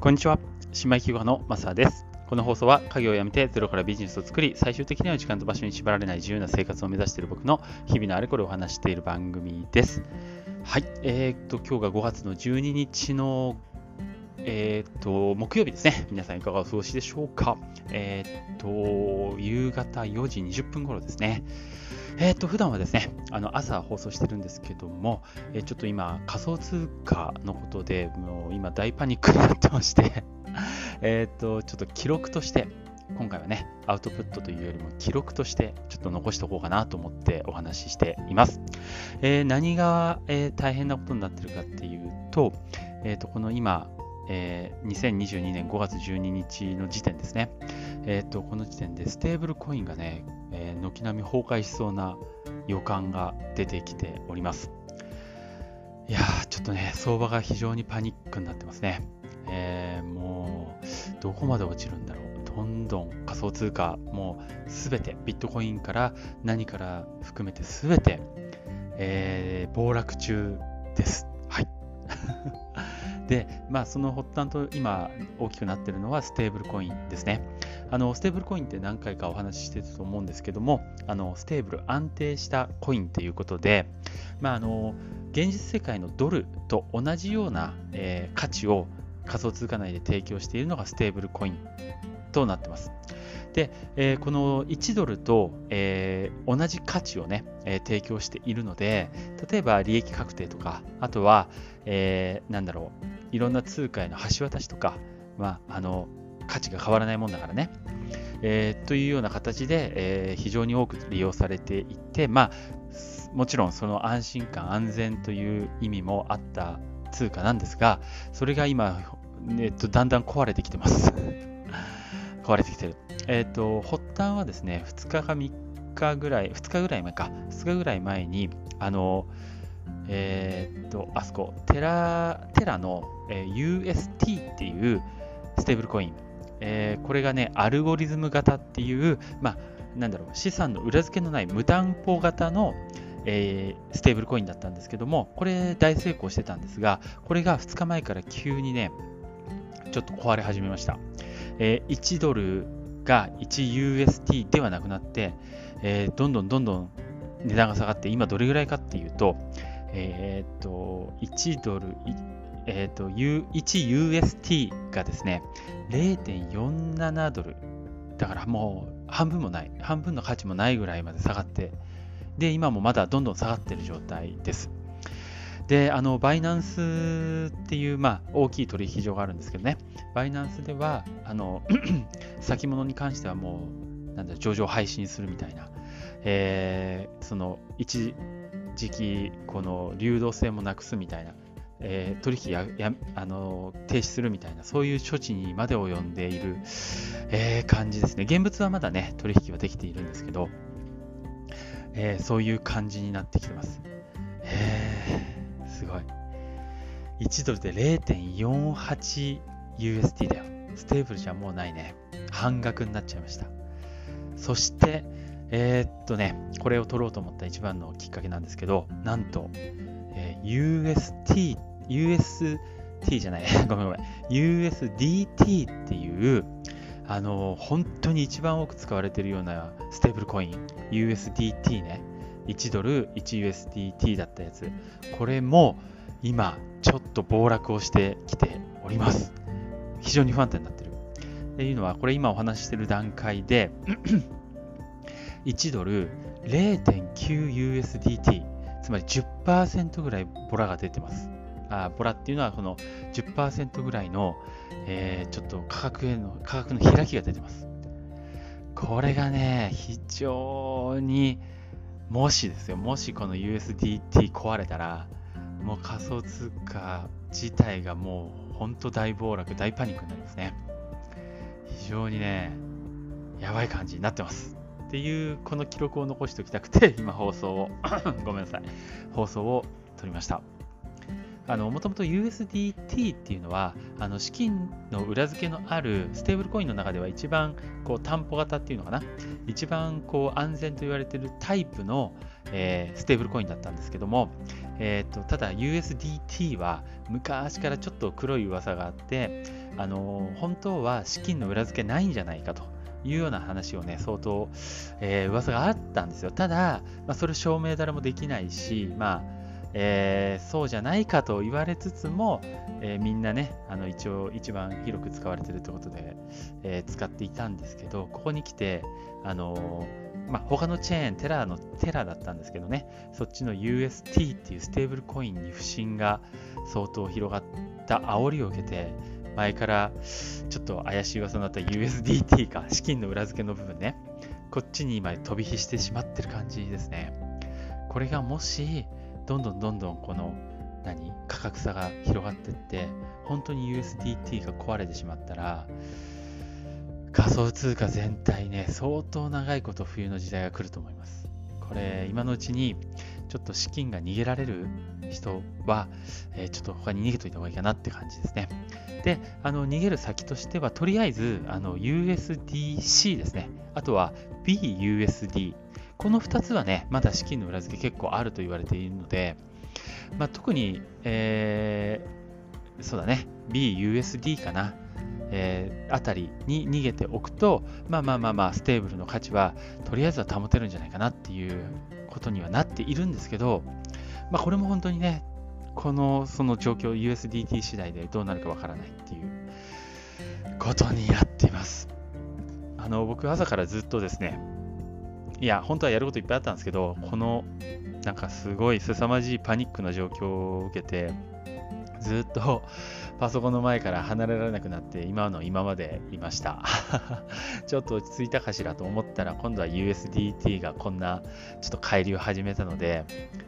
こんにちは。姉妹企業のマサです。この放送は家業を辞めてゼロからビジネスを作り、最終的には時間と場所に縛られない自由な生活を目指している僕の日々のあれこれを話している番組です。はい。えー、っと、今日が5月の12日のえー、っと、木曜日ですね。皆さんいかがお過ごしでしょうか。えー、っと、夕方4時20分頃ですね。えー、っと、普段はですね、あの朝放送してるんですけども、えちょっと今、仮想通貨のことで、もう今大パニックになってまして えっと、ちょっと記録として、今回はね、アウトプットというよりも記録としてちょっと残しておこうかなと思ってお話ししています。えー、何が、えー、大変なことになってるかっていうと、えー、とこの今、えー、2022年5月12日の時点ですね。えっ、と、この時点でステーブルコインがね、え、軒並み崩壊しそうな予感が出てきております。いや、ちょっとね、相場が非常にパニックになってますね。えー、もう、どこまで落ちるんだろう。どんどん仮想通貨、もうすべて、ビットコインから何から含めてすべて、えー、暴落中です。はい。で、まあ、その発端と今大きくなってるのはステーブルコインですね。あのステーブルコインって何回かお話ししてたと思うんですけども、あのステーブル、安定したコインということで、まあ、あの現実世界のドルと同じような、えー、価値を仮想通貨内で提供しているのがステーブルコインとなってます。で、えー、この1ドルと、えー、同じ価値をね、えー、提供しているので、例えば利益確定とか、あとは、えなんだろう、いろんな通貨への橋渡しとか、まあ、あの価値が変わらないもんだからね、えというような形で、え非常に多く利用されていて、まあ、もちろんその安心感、安全という意味もあった通貨なんですが、それが今、えっと、だんだん壊れてきてます。壊れてきてる。えっ、ー、と、発端はですね、2日か3日ぐらい、2日ぐらい前か、2日ぐらい前に、あの、えっ、と、あそこ、テラ、テラの、えー、UST っていうステーブルコイン、えー、これがね、アルゴリズム型っていう、まあ、なんだろう、資産の裏付けのない無担保型の、えー、ステーブルコインだったんですけども、これ大成功してたんですが、これが2日前から急にね、ちょっと壊れ始めました。えー、1ドルが 1UST ではなくなって、えー、どんどんどんどん値段が下がって、今どれぐらいかっていうと、えー、っと、1ドル、えー、と、1UST がですね、0.47ドル。だからもう半分もない、半分の価値もないぐらいまで下がって、で、今もまだどんどん下がってる状態です。で、あの、バイナンスっていう、まあ、大きい取引所があるんですけどね、バイナンスでは、あの、先物に関してはもう、なんだ、上場配信するみたいな、えー、その、一時期、この、流動性もなくすみたいな、えー、取引をあの停止するみたいな、そういう処置にまで及んでいる、えー、感じですね。現物はまだね、取引はできているんですけど、えー、そういう感じになってきてます。えすごい。1ドルで 0.48USD だよ。ステーブルじゃもうないね。半額になっちゃいました。そして、えー、っとね、これを取ろうと思った一番のきっかけなんですけど、なんと、えー、UST、UST じゃない、ごめんごめん、USDT っていう、あの本当に一番多く使われているようなステーブルコイン、USDT ね。1ドル 1USDT だったやつ、これも今ちょっと暴落をしてきております。非常に不安定になってる。っていうのは、これ今お話ししてる段階で1ドル 0.9USDT、つまり10%ぐらいボラが出てます。あボラっていうのはこの10%ぐらいの、えー、ちょっと価格への価格の開きが出てます。これがね、非常にもしですよ、もしこの USDT 壊れたら、もう仮想通貨自体がもう本当大暴落、大パニックになりますね。非常にね、やばい感じになってます。っていう、この記録を残しておきたくて、今放送を ごめんなさい、放送を撮りました。もともと USDT っていうのは、あの、資金の裏付けのあるステーブルコインの中では一番、こう、担保型っていうのかな？一番、こう、安全と言われているタイプの、えー、ステーブルコインだったんですけども、えーと、ただ USDT は昔からちょっと黒い噂があって、あの本当は資金の裏付けないんじゃないかというような話をね、相当、えー、噂があったんですよ。ただ、まあ、それ証明誰もできないし、まあえー、そうじゃないかと言われつつも、えー、みんなね、あの一応一番広く使われてるってことで、えー、使っていたんですけど、ここに来て、あのまあ、他のチェーン、テラーのテラーだったんですけどね、そっちの UST っていうステーブルコインに不信が相当広がった煽りを受けて、前からちょっと怪しい噂になった USDT か、資金の裏付けの部分ね、こっちに今飛び火してしまってる感じですね。これがもし、どんどんどんどんこの何？価格差が広がってって本当に USDT が壊れてしまったら仮想通貨全体ね相当長いこと冬の時代が来ると思いますこれ今のうちにちょっと資金が逃げられる人は、えー、ちょっと他に逃げといた方がいいかなって感じですね。で、あの逃げる先としては、とりあえずあの USDC ですね。あとは BUSD。この2つはね、まだ資金の裏付け結構あると言われているので、まあ、特に、えー、そうだね、BUSD かな、えー、あたりに逃げておくと、まあまあまあまあ、ステーブルの価値はとりあえずは保てるんじゃないかなっていうことにはなっているんですけど、まあ、これも本当にね、このその状況、USDT 次第でどうなるかわからないっていうことになっています。あの僕、朝からずっとですね、いや、本当はやることいっぱいあったんですけど、このなんかすごい凄まじいパニックな状況を受けて、ずっと パソコンの前から離れられなくなって今の今までいました。ちょっと落ち着いたかしらと思ったら今度は USDT がこんなちょっと帰りを始めたので、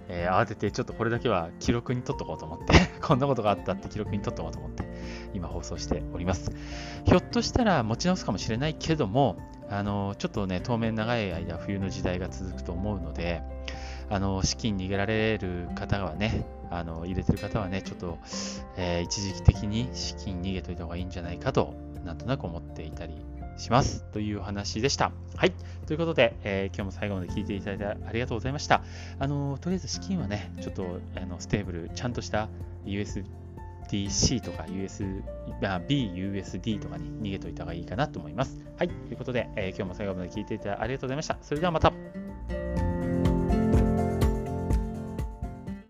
えー、慌ててちょっとこれだけは記録に取っとこうと思って こんなことがあったって記録に取っとこうと思って。今放送しておりますひょっとしたら持ち直すかもしれないけどもあのちょっとね当面長い間冬の時代が続くと思うのであの資金逃げられる方はねあの入れてる方はねちょっと、えー、一時期的に資金逃げといた方がいいんじゃないかとなんとなく思っていたりしますという話でした。はい。ということで、えー、今日も最後まで聞いていただいてありがとうございました。あのとりあえず資金はね、ちょっとあのステーブル、ちゃんとした US USDC とか US、BUSD とかに逃げといた方がいいかなと思います。はい。ということで、えー、今日も最後まで聞いていただいてありがとうございました。それではまた。